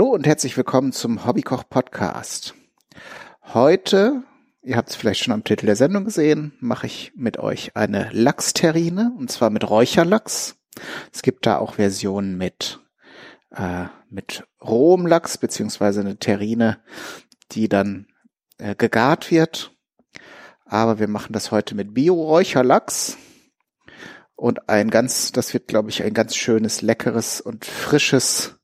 Hallo und herzlich willkommen zum Hobbykoch Podcast. Heute, ihr habt es vielleicht schon am Titel der Sendung gesehen, mache ich mit euch eine Lachsterrine und zwar mit Räucherlachs. Es gibt da auch Versionen mit äh, mit rohem Lachs beziehungsweise eine Terrine, die dann äh, gegart wird. Aber wir machen das heute mit Bio-Räucherlachs und ein ganz, das wird glaube ich ein ganz schönes, leckeres und frisches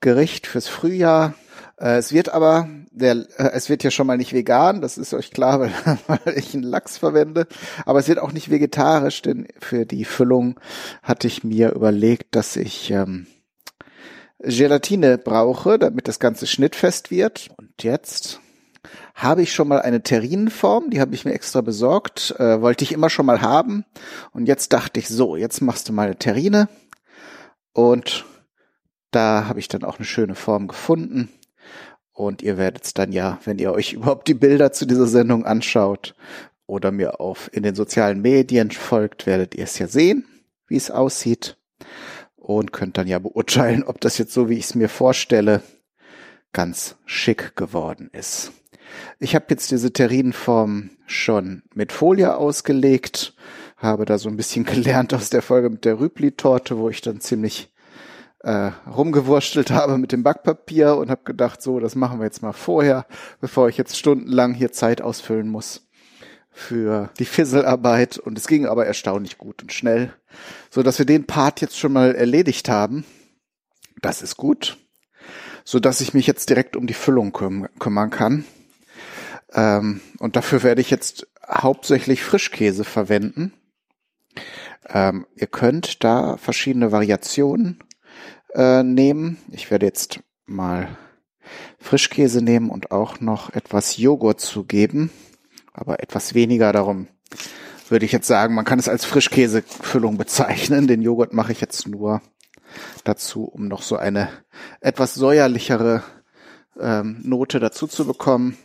Gericht fürs Frühjahr. Äh, es wird aber, der, äh, es wird ja schon mal nicht vegan, das ist euch klar, weil, weil ich einen Lachs verwende. Aber es wird auch nicht vegetarisch, denn für die Füllung hatte ich mir überlegt, dass ich ähm, Gelatine brauche, damit das Ganze schnittfest wird. Und jetzt habe ich schon mal eine Terrinenform, die habe ich mir extra besorgt, äh, wollte ich immer schon mal haben. Und jetzt dachte ich, so, jetzt machst du mal eine Terrine. Und da habe ich dann auch eine schöne Form gefunden. Und ihr werdet es dann ja, wenn ihr euch überhaupt die Bilder zu dieser Sendung anschaut oder mir auf in den sozialen Medien folgt, werdet ihr es ja sehen, wie es aussieht. Und könnt dann ja beurteilen, ob das jetzt so, wie ich es mir vorstelle, ganz schick geworden ist. Ich habe jetzt diese Terrinenform schon mit Folie ausgelegt, habe da so ein bisschen gelernt aus der Folge mit der Rübli-Torte, wo ich dann ziemlich äh, rumgewurstelt habe mit dem Backpapier und habe gedacht, so, das machen wir jetzt mal vorher, bevor ich jetzt stundenlang hier Zeit ausfüllen muss für die Fisselarbeit. Und es ging aber erstaunlich gut und schnell, so dass wir den Part jetzt schon mal erledigt haben. Das ist gut, so dass ich mich jetzt direkt um die Füllung küm kümmern kann. Ähm, und dafür werde ich jetzt hauptsächlich Frischkäse verwenden. Ähm, ihr könnt da verschiedene Variationen äh, nehmen. Ich werde jetzt mal Frischkäse nehmen und auch noch etwas Joghurt zugeben, aber etwas weniger darum würde ich jetzt sagen, man kann es als Frischkäsefüllung bezeichnen. Den Joghurt mache ich jetzt nur dazu, um noch so eine etwas säuerlichere ähm, Note dazu zu bekommen.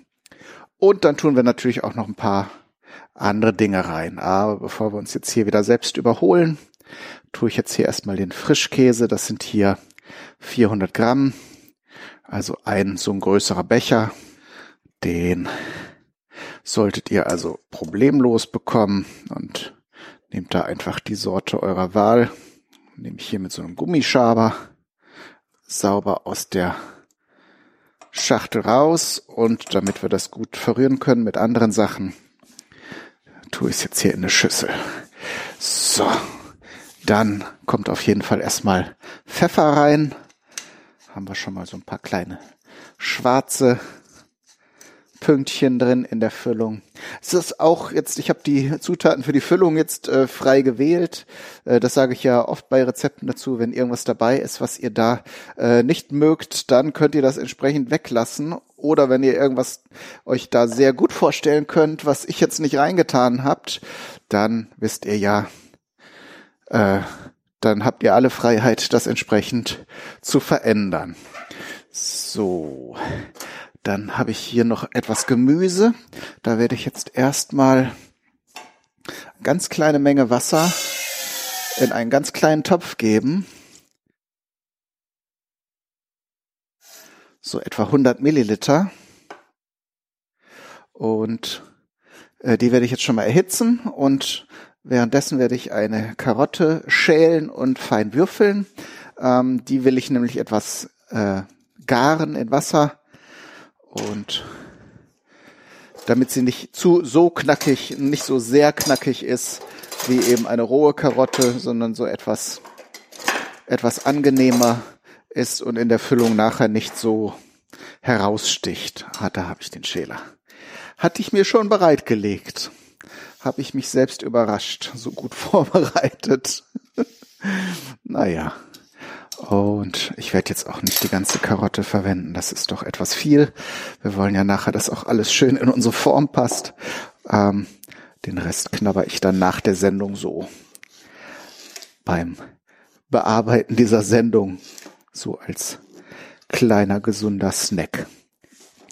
Und dann tun wir natürlich auch noch ein paar andere Dinge rein. Aber bevor wir uns jetzt hier wieder selbst überholen, tue ich jetzt hier erstmal den Frischkäse. Das sind hier 400 Gramm, also ein so ein größerer Becher. Den solltet ihr also problemlos bekommen und nehmt da einfach die Sorte eurer Wahl. Nehme ich hier mit so einem Gummischaber sauber aus der Schachtel raus und damit wir das gut verrühren können mit anderen Sachen, tue ich es jetzt hier in eine Schüssel. So, dann kommt auf jeden Fall erstmal Pfeffer rein. Haben wir schon mal so ein paar kleine schwarze Pünktchen drin in der Füllung. Es ist auch jetzt, ich habe die Zutaten für die Füllung jetzt äh, frei gewählt. Äh, das sage ich ja oft bei Rezepten dazu. Wenn irgendwas dabei ist, was ihr da äh, nicht mögt, dann könnt ihr das entsprechend weglassen. Oder wenn ihr irgendwas euch da sehr gut vorstellen könnt, was ich jetzt nicht reingetan habt, dann wisst ihr ja, äh, dann habt ihr alle Freiheit, das entsprechend zu verändern. So, dann habe ich hier noch etwas Gemüse. Da werde ich jetzt erstmal ganz kleine Menge Wasser in einen ganz kleinen Topf geben. So etwa 100 Milliliter. Und äh, die werde ich jetzt schon mal erhitzen und Währenddessen werde ich eine Karotte schälen und fein würfeln. Ähm, die will ich nämlich etwas äh, garen in Wasser und damit sie nicht zu so knackig, nicht so sehr knackig ist wie eben eine rohe Karotte, sondern so etwas etwas angenehmer ist und in der Füllung nachher nicht so heraussticht. Ah, da habe ich den Schäler. Hatte ich mir schon bereitgelegt habe ich mich selbst überrascht, so gut vorbereitet. naja. Und ich werde jetzt auch nicht die ganze Karotte verwenden. Das ist doch etwas viel. Wir wollen ja nachher, dass auch alles schön in unsere Form passt. Ähm, den Rest knabber ich dann nach der Sendung so beim Bearbeiten dieser Sendung so als kleiner gesunder Snack.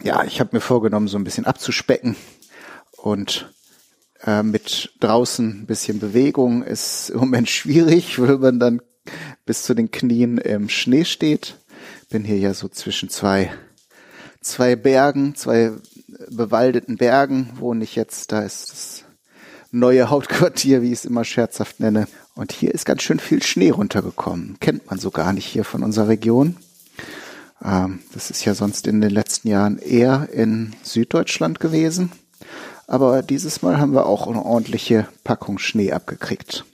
Ja, ich habe mir vorgenommen, so ein bisschen abzuspecken und äh, mit draußen ein bisschen Bewegung ist im Moment schwierig, weil man dann bis zu den Knien im Schnee steht. bin hier ja so zwischen zwei, zwei Bergen, zwei bewaldeten Bergen wohne ich jetzt. Da ist das neue Hauptquartier, wie ich es immer scherzhaft nenne. Und hier ist ganz schön viel Schnee runtergekommen. Kennt man so gar nicht hier von unserer Region. Ähm, das ist ja sonst in den letzten Jahren eher in Süddeutschland gewesen. Aber dieses Mal haben wir auch eine ordentliche Packung Schnee abgekriegt.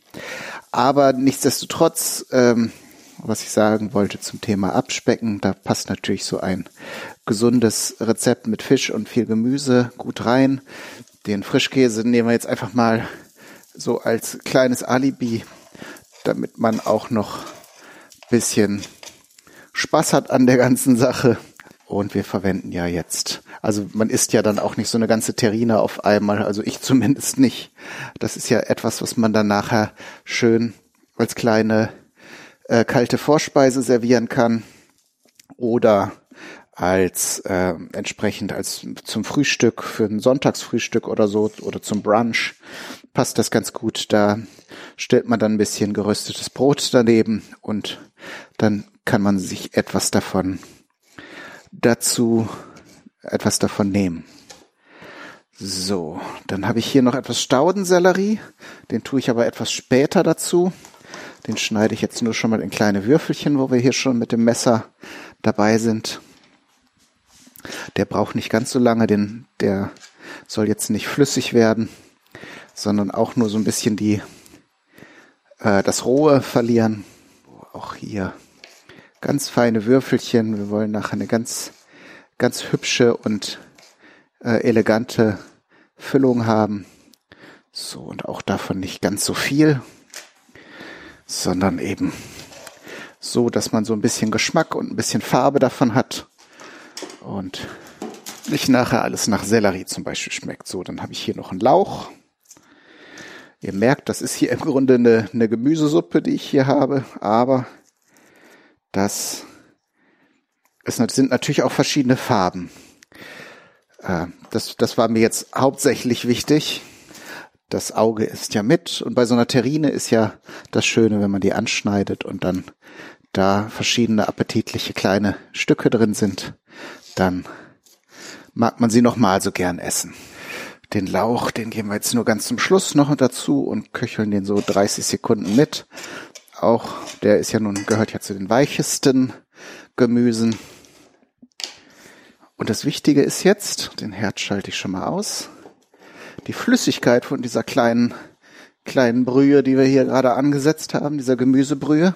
Aber nichtsdestotrotz, ähm, was ich sagen wollte zum Thema Abspecken, da passt natürlich so ein gesundes Rezept mit Fisch und viel Gemüse gut rein. Den Frischkäse nehmen wir jetzt einfach mal so als kleines Alibi, damit man auch noch bisschen Spaß hat an der ganzen Sache. Und wir verwenden ja jetzt, also man isst ja dann auch nicht so eine ganze Terrine auf einmal, also ich zumindest nicht. Das ist ja etwas, was man dann nachher schön als kleine äh, kalte Vorspeise servieren kann oder als äh, entsprechend als zum Frühstück für ein Sonntagsfrühstück oder so oder zum Brunch passt das ganz gut. Da stellt man dann ein bisschen geröstetes Brot daneben und dann kann man sich etwas davon dazu etwas davon nehmen. So, dann habe ich hier noch etwas Staudensellerie. Den tue ich aber etwas später dazu. Den schneide ich jetzt nur schon mal in kleine Würfelchen, wo wir hier schon mit dem Messer dabei sind. Der braucht nicht ganz so lange, denn der soll jetzt nicht flüssig werden, sondern auch nur so ein bisschen die äh, das Rohe verlieren. Auch hier ganz feine Würfelchen. Wir wollen nachher eine ganz ganz hübsche und äh, elegante Füllung haben. So und auch davon nicht ganz so viel, sondern eben so, dass man so ein bisschen Geschmack und ein bisschen Farbe davon hat und nicht nachher alles nach Sellerie zum Beispiel schmeckt. So, dann habe ich hier noch einen Lauch. Ihr merkt, das ist hier im Grunde eine, eine Gemüsesuppe, die ich hier habe, aber das es sind natürlich auch verschiedene Farben. Äh, das, das war mir jetzt hauptsächlich wichtig. Das Auge ist ja mit und bei so einer Terrine ist ja das Schöne, wenn man die anschneidet und dann da verschiedene appetitliche kleine Stücke drin sind, dann mag man sie noch mal so gern essen. Den Lauch, den geben wir jetzt nur ganz zum Schluss noch dazu und köcheln den so 30 Sekunden mit. Auch der ist ja nun, gehört ja zu den weichesten Gemüsen. Und das Wichtige ist jetzt, den Herd schalte ich schon mal aus, die Flüssigkeit von dieser kleinen, kleinen Brühe, die wir hier gerade angesetzt haben, dieser Gemüsebrühe,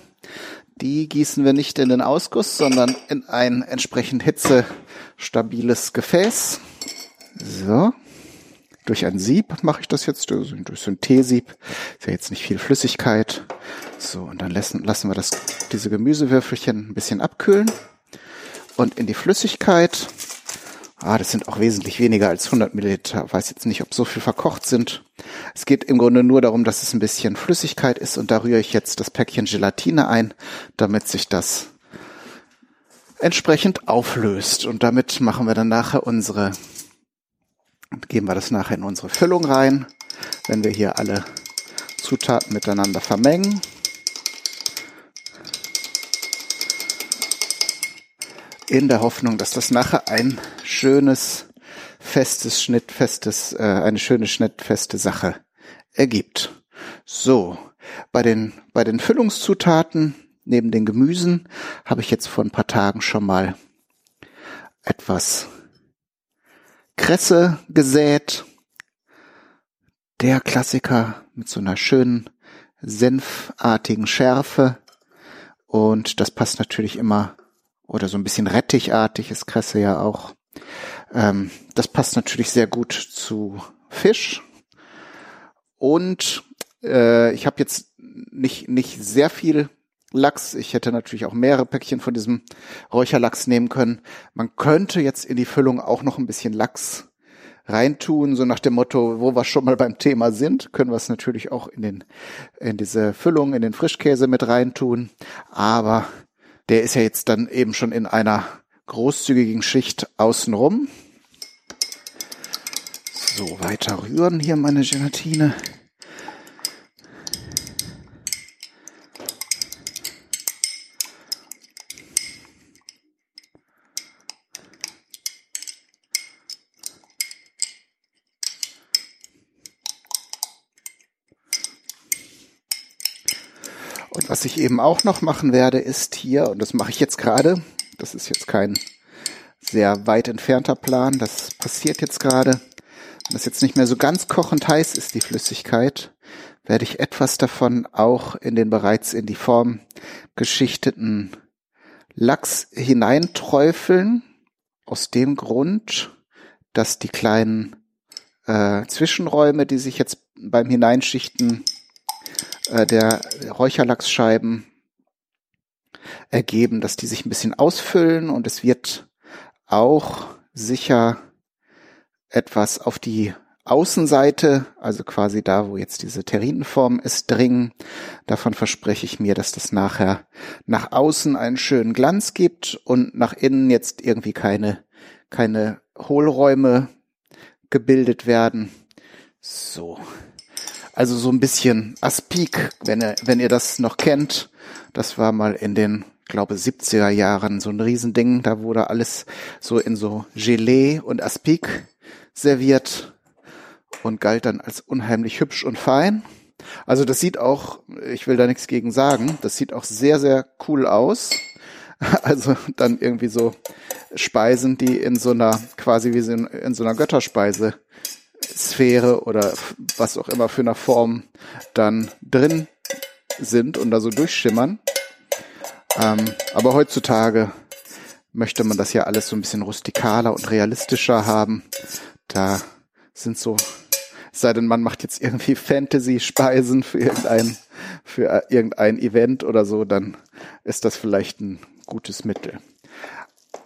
die gießen wir nicht in den Ausguss, sondern in ein entsprechend hitzestabiles Gefäß. So. Durch ein Sieb mache ich das jetzt, durch so ein Teesieb. Ist ja jetzt nicht viel Flüssigkeit. So, und dann lassen, lassen wir das, diese Gemüsewürfelchen ein bisschen abkühlen. Und in die Flüssigkeit Ah, das sind auch wesentlich weniger als 100 Milliliter. Weiß jetzt nicht, ob so viel verkocht sind. Es geht im Grunde nur darum, dass es ein bisschen Flüssigkeit ist und da rühre ich jetzt das Päckchen Gelatine ein, damit sich das entsprechend auflöst. Und damit machen wir dann nachher unsere, geben wir das nachher in unsere Füllung rein, wenn wir hier alle Zutaten miteinander vermengen. in der Hoffnung, dass das nachher ein schönes, festes, schnittfestes, äh, eine schöne, schnittfeste Sache ergibt. So, bei den, bei den Füllungszutaten neben den Gemüsen habe ich jetzt vor ein paar Tagen schon mal etwas Kresse gesät. Der Klassiker mit so einer schönen senfartigen Schärfe. Und das passt natürlich immer oder so ein bisschen rettichartig ist Kresse ja auch. Ähm, das passt natürlich sehr gut zu Fisch. Und äh, ich habe jetzt nicht, nicht sehr viel Lachs. Ich hätte natürlich auch mehrere Päckchen von diesem Räucherlachs nehmen können. Man könnte jetzt in die Füllung auch noch ein bisschen Lachs reintun, so nach dem Motto, wo wir schon mal beim Thema sind, können wir es natürlich auch in den, in diese Füllung, in den Frischkäse mit reintun. Aber der ist ja jetzt dann eben schon in einer großzügigen Schicht außenrum. So, weiter rühren hier meine Gelatine. Und was ich eben auch noch machen werde, ist hier, und das mache ich jetzt gerade, das ist jetzt kein sehr weit entfernter Plan, das passiert jetzt gerade, wenn das jetzt nicht mehr so ganz kochend heiß ist, die Flüssigkeit, werde ich etwas davon auch in den bereits in die Form geschichteten Lachs hineinträufeln, aus dem Grund, dass die kleinen äh, Zwischenräume, die sich jetzt beim Hineinschichten äh, der Räucherlachsscheiben ergeben, dass die sich ein bisschen ausfüllen und es wird auch sicher etwas auf die Außenseite, also quasi da, wo jetzt diese Terrinenform ist, dringen. Davon verspreche ich mir, dass das nachher nach außen einen schönen Glanz gibt und nach innen jetzt irgendwie keine, keine Hohlräume gebildet werden. So. Also so ein bisschen Aspik, wenn ihr, wenn ihr das noch kennt. Das war mal in den, glaube 70er Jahren so ein Riesending. Da wurde alles so in so Gelee und Aspik serviert und galt dann als unheimlich hübsch und fein. Also das sieht auch, ich will da nichts gegen sagen, das sieht auch sehr, sehr cool aus. Also dann irgendwie so Speisen, die in so einer, quasi wie in, so einer Götterspeise Sphäre oder was auch immer für eine Form dann drin sind und da so durchschimmern. Ähm, aber heutzutage möchte man das ja alles so ein bisschen rustikaler und realistischer haben. Da sind so, sei denn man macht jetzt irgendwie Fantasy-Speisen für irgendein, für irgendein Event oder so, dann ist das vielleicht ein gutes Mittel.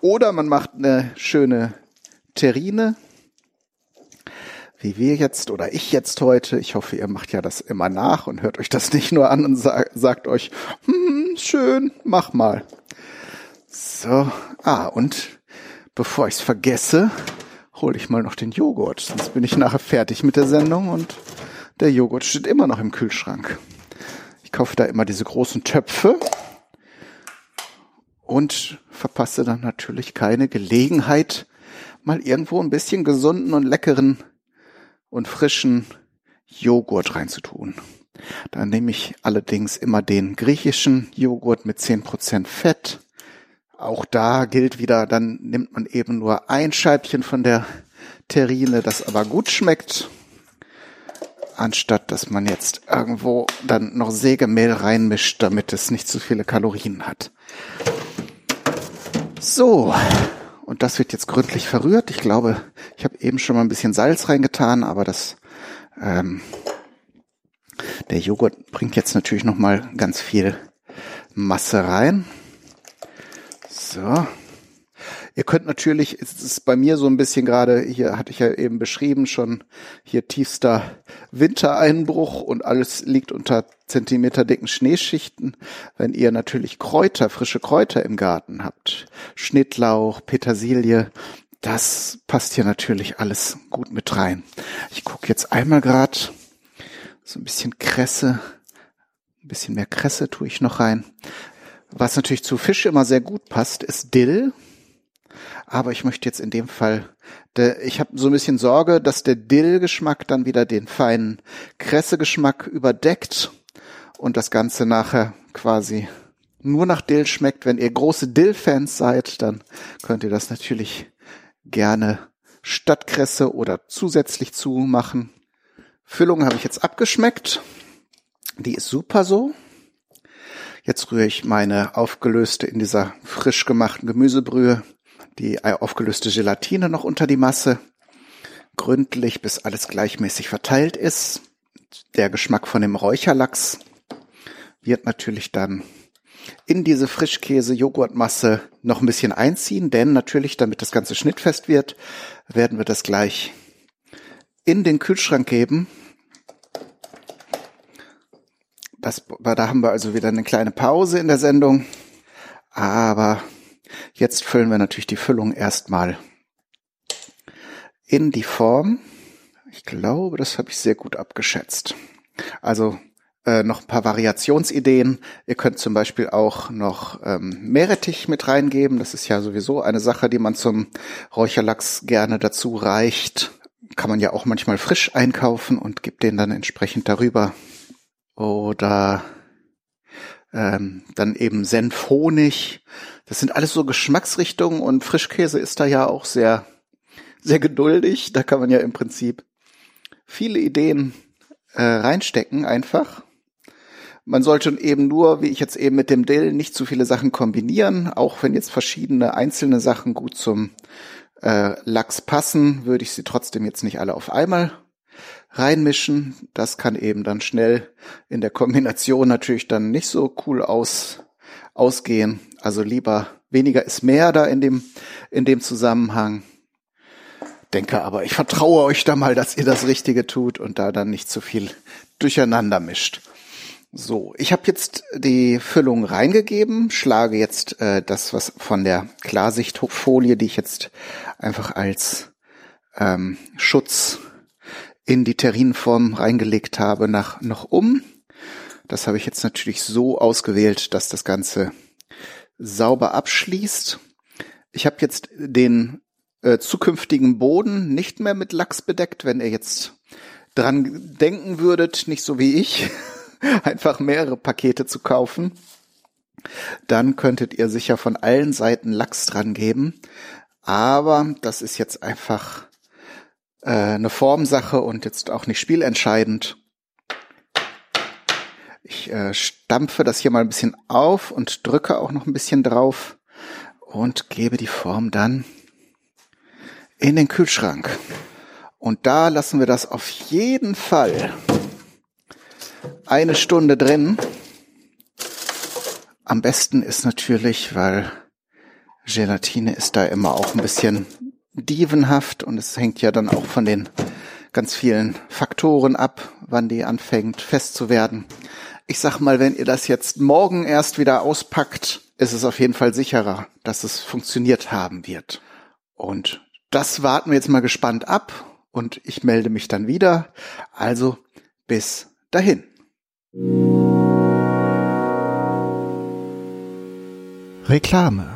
Oder man macht eine schöne Terrine, wie wir jetzt oder ich jetzt heute. Ich hoffe, ihr macht ja das immer nach und hört euch das nicht nur an und sag, sagt euch, hm, schön, mach mal. So, ah, und bevor ich es vergesse, hole ich mal noch den Joghurt, sonst bin ich nachher fertig mit der Sendung und der Joghurt steht immer noch im Kühlschrank. Ich kaufe da immer diese großen Töpfe und verpasse dann natürlich keine Gelegenheit, mal irgendwo ein bisschen gesunden und leckeren und frischen Joghurt reinzutun. Da nehme ich allerdings immer den griechischen Joghurt mit zehn Prozent Fett. Auch da gilt wieder, dann nimmt man eben nur ein Scheibchen von der Terrine, das aber gut schmeckt, anstatt dass man jetzt irgendwo dann noch Sägemehl reinmischt, damit es nicht zu viele Kalorien hat. So, und das wird jetzt gründlich verrührt. Ich glaube, ich habe eben schon mal ein bisschen Salz reingetan, aber das ähm, der Joghurt bringt jetzt natürlich noch mal ganz viel Masse rein. So. Ihr könnt natürlich, es ist bei mir so ein bisschen gerade, hier hatte ich ja eben beschrieben, schon hier tiefster Wintereinbruch und alles liegt unter Zentimeter dicken Schneeschichten. Wenn ihr natürlich Kräuter, frische Kräuter im Garten habt, Schnittlauch, Petersilie, das passt hier natürlich alles gut mit rein. Ich gucke jetzt einmal gerade so ein bisschen Kresse, ein bisschen mehr Kresse tue ich noch rein. Was natürlich zu Fisch immer sehr gut passt, ist Dill. Aber ich möchte jetzt in dem Fall, der, ich habe so ein bisschen Sorge, dass der Dill-Geschmack dann wieder den feinen Kresse-Geschmack überdeckt und das Ganze nachher quasi nur nach Dill schmeckt. Wenn ihr große Dill-Fans seid, dann könnt ihr das natürlich gerne statt Kresse oder zusätzlich zu machen. Füllung habe ich jetzt abgeschmeckt. Die ist super so. Jetzt rühre ich meine aufgelöste in dieser frisch gemachten Gemüsebrühe die aufgelöste Gelatine noch unter die Masse. Gründlich, bis alles gleichmäßig verteilt ist. Der Geschmack von dem Räucherlachs wird natürlich dann in diese Frischkäse-Joghurtmasse noch ein bisschen einziehen, denn natürlich, damit das Ganze schnittfest wird, werden wir das gleich in den Kühlschrank geben. Das, da haben wir also wieder eine kleine Pause in der Sendung, aber Jetzt füllen wir natürlich die Füllung erstmal in die Form. Ich glaube, das habe ich sehr gut abgeschätzt. Also äh, noch ein paar Variationsideen. Ihr könnt zum Beispiel auch noch ähm, Meerrettich mit reingeben. Das ist ja sowieso eine Sache, die man zum Räucherlachs gerne dazu reicht. Kann man ja auch manchmal frisch einkaufen und gibt den dann entsprechend darüber. Oder ähm, dann eben Senf-Honig. Das sind alles so Geschmacksrichtungen und Frischkäse ist da ja auch sehr, sehr geduldig. Da kann man ja im Prinzip viele Ideen äh, reinstecken einfach. Man sollte eben nur, wie ich jetzt eben mit dem Dill, nicht zu viele Sachen kombinieren. Auch wenn jetzt verschiedene einzelne Sachen gut zum äh, Lachs passen, würde ich sie trotzdem jetzt nicht alle auf einmal reinmischen. Das kann eben dann schnell in der Kombination natürlich dann nicht so cool aus, ausgehen. Also lieber weniger ist mehr da in dem, in dem Zusammenhang. Denke aber, ich vertraue euch da mal, dass ihr das Richtige tut und da dann nicht zu viel durcheinander mischt. So, ich habe jetzt die Füllung reingegeben, schlage jetzt äh, das, was von der Klarsichtfolie, die ich jetzt einfach als ähm, Schutz in die Terrinform reingelegt habe, nach noch um. Das habe ich jetzt natürlich so ausgewählt, dass das Ganze sauber abschließt. Ich habe jetzt den äh, zukünftigen Boden nicht mehr mit Lachs bedeckt, wenn ihr jetzt dran denken würdet, nicht so wie ich, einfach mehrere Pakete zu kaufen. Dann könntet ihr sicher von allen Seiten Lachs dran geben. Aber das ist jetzt einfach äh, eine Formsache und jetzt auch nicht spielentscheidend. Ich äh, stampfe das hier mal ein bisschen auf und drücke auch noch ein bisschen drauf und gebe die Form dann in den Kühlschrank. Und da lassen wir das auf jeden Fall eine Stunde drin. Am besten ist natürlich, weil Gelatine ist da immer auch ein bisschen dievenhaft und es hängt ja dann auch von den ganz vielen Faktoren ab, wann die anfängt fest zu werden. Ich sag mal, wenn ihr das jetzt morgen erst wieder auspackt, ist es auf jeden Fall sicherer, dass es funktioniert haben wird. Und das warten wir jetzt mal gespannt ab und ich melde mich dann wieder. Also bis dahin. Reklame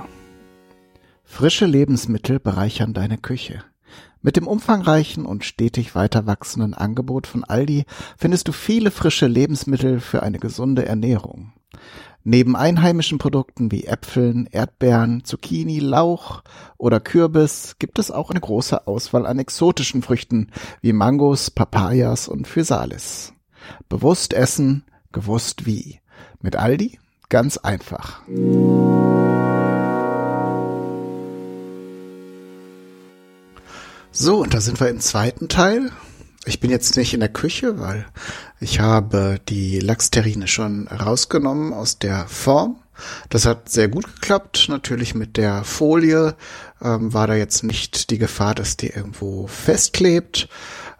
Frische Lebensmittel bereichern deine Küche. Mit dem umfangreichen und stetig weiter wachsenden Angebot von Aldi findest du viele frische Lebensmittel für eine gesunde Ernährung. Neben einheimischen Produkten wie Äpfeln, Erdbeeren, Zucchini, Lauch oder Kürbis gibt es auch eine große Auswahl an exotischen Früchten wie Mangos, Papayas und Physalis. Bewusst essen, gewusst wie. Mit Aldi ganz einfach. So, und da sind wir im zweiten Teil. Ich bin jetzt nicht in der Küche, weil ich habe die Lachsterrine schon rausgenommen aus der Form. Das hat sehr gut geklappt. Natürlich mit der Folie ähm, war da jetzt nicht die Gefahr, dass die irgendwo festklebt.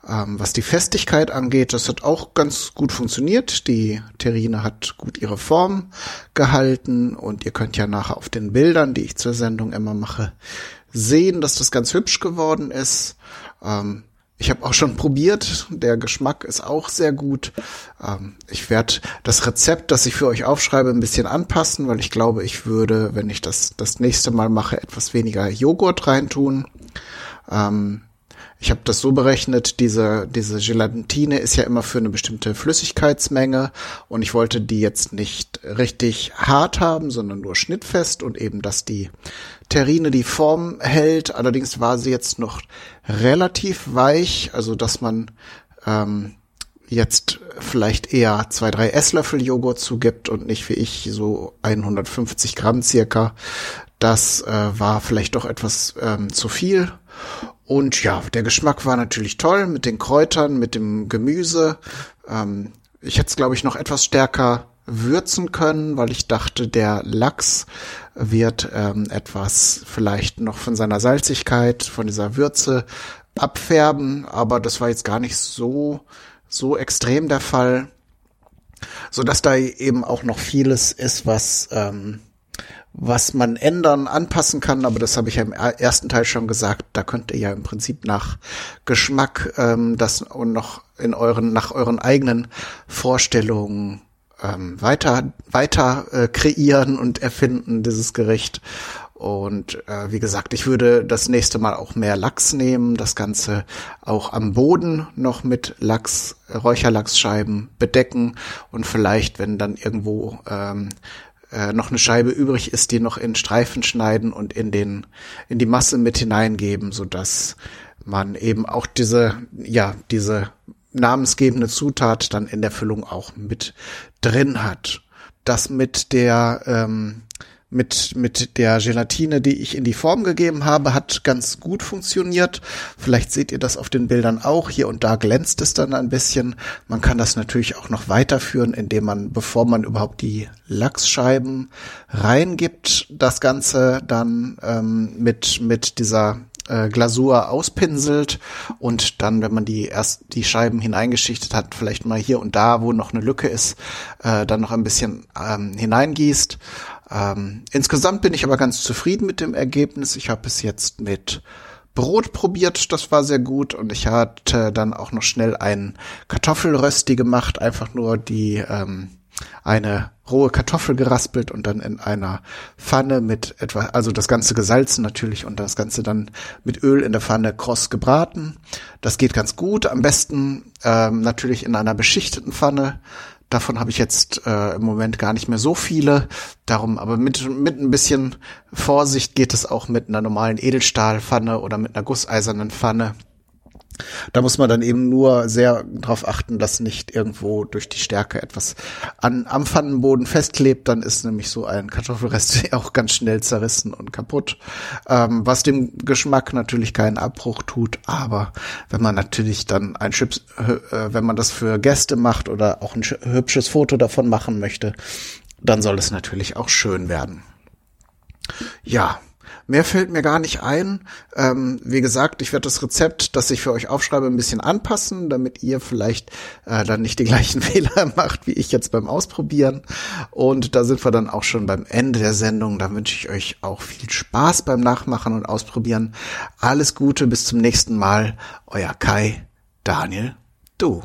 Ähm, was die Festigkeit angeht, das hat auch ganz gut funktioniert. Die Terrine hat gut ihre Form gehalten und ihr könnt ja nachher auf den Bildern, die ich zur Sendung immer mache, sehen, dass das ganz hübsch geworden ist. Ähm, ich habe auch schon probiert, der Geschmack ist auch sehr gut. Ähm, ich werde das Rezept, das ich für euch aufschreibe, ein bisschen anpassen, weil ich glaube, ich würde, wenn ich das das nächste Mal mache, etwas weniger Joghurt reintun. Ähm, ich habe das so berechnet, diese, diese Gelatine ist ja immer für eine bestimmte Flüssigkeitsmenge und ich wollte die jetzt nicht richtig hart haben, sondern nur schnittfest und eben, dass die Terrine die Form hält. Allerdings war sie jetzt noch relativ weich, also dass man ähm, jetzt vielleicht eher zwei, drei Esslöffel Joghurt zugibt und nicht wie ich so 150 Gramm circa. Das äh, war vielleicht doch etwas ähm, zu viel. Und ja, der Geschmack war natürlich toll mit den Kräutern, mit dem Gemüse. Ähm, ich hätte es, glaube ich, noch etwas stärker würzen können, weil ich dachte, der Lachs wird ähm, etwas vielleicht noch von seiner Salzigkeit, von dieser Würze abfärben, aber das war jetzt gar nicht so so extrem der Fall, so dass da eben auch noch vieles ist, was ähm, was man ändern, anpassen kann, aber das habe ich ja im ersten Teil schon gesagt, da könnt ihr ja im Prinzip nach Geschmack ähm, das und noch in euren, nach euren eigenen Vorstellungen ähm, weiter, weiter äh, kreieren und erfinden, dieses Gericht. Und äh, wie gesagt, ich würde das nächste Mal auch mehr Lachs nehmen, das Ganze auch am Boden noch mit Lachs, Räucherlachsscheiben bedecken und vielleicht, wenn dann irgendwo ähm, äh, noch eine Scheibe übrig ist, die noch in Streifen schneiden und in den in die Masse mit hineingeben, so dass man eben auch diese ja diese namensgebende Zutat dann in der Füllung auch mit drin hat. Das mit der ähm, mit, mit der Gelatine, die ich in die Form gegeben habe, hat ganz gut funktioniert. Vielleicht seht ihr das auf den Bildern auch. Hier und da glänzt es dann ein bisschen. Man kann das natürlich auch noch weiterführen, indem man, bevor man überhaupt die Lachsscheiben reingibt, das Ganze dann ähm, mit, mit dieser äh, Glasur auspinselt und dann, wenn man die erst die Scheiben hineingeschichtet hat, vielleicht mal hier und da, wo noch eine Lücke ist, äh, dann noch ein bisschen ähm, hineingießt. Ähm, insgesamt bin ich aber ganz zufrieden mit dem Ergebnis. Ich habe es jetzt mit Brot probiert, das war sehr gut und ich hatte dann auch noch schnell ein Kartoffelrösti gemacht, einfach nur die ähm, eine rohe Kartoffel geraspelt und dann in einer Pfanne mit etwa, also das Ganze gesalzen natürlich und das Ganze dann mit Öl in der Pfanne kross gebraten. Das geht ganz gut. Am besten ähm, natürlich in einer beschichteten Pfanne. Davon habe ich jetzt äh, im Moment gar nicht mehr so viele. Darum, aber mit, mit ein bisschen Vorsicht geht es auch mit einer normalen Edelstahlpfanne oder mit einer gusseisernen Pfanne. Da muss man dann eben nur sehr darauf achten, dass nicht irgendwo durch die Stärke etwas an, am Pfannenboden festklebt. Dann ist nämlich so ein Kartoffelrest auch ganz schnell zerrissen und kaputt. Ähm, was dem Geschmack natürlich keinen Abbruch tut. Aber wenn man natürlich dann ein Chips, äh, wenn man das für Gäste macht oder auch ein hübsches Foto davon machen möchte, dann soll es natürlich auch schön werden. Ja, Mehr fällt mir gar nicht ein. Ähm, wie gesagt, ich werde das Rezept, das ich für euch aufschreibe, ein bisschen anpassen, damit ihr vielleicht äh, dann nicht die gleichen Fehler macht, wie ich jetzt beim Ausprobieren. Und da sind wir dann auch schon beim Ende der Sendung. Da wünsche ich euch auch viel Spaß beim Nachmachen und Ausprobieren. Alles Gute, bis zum nächsten Mal. Euer Kai, Daniel, du.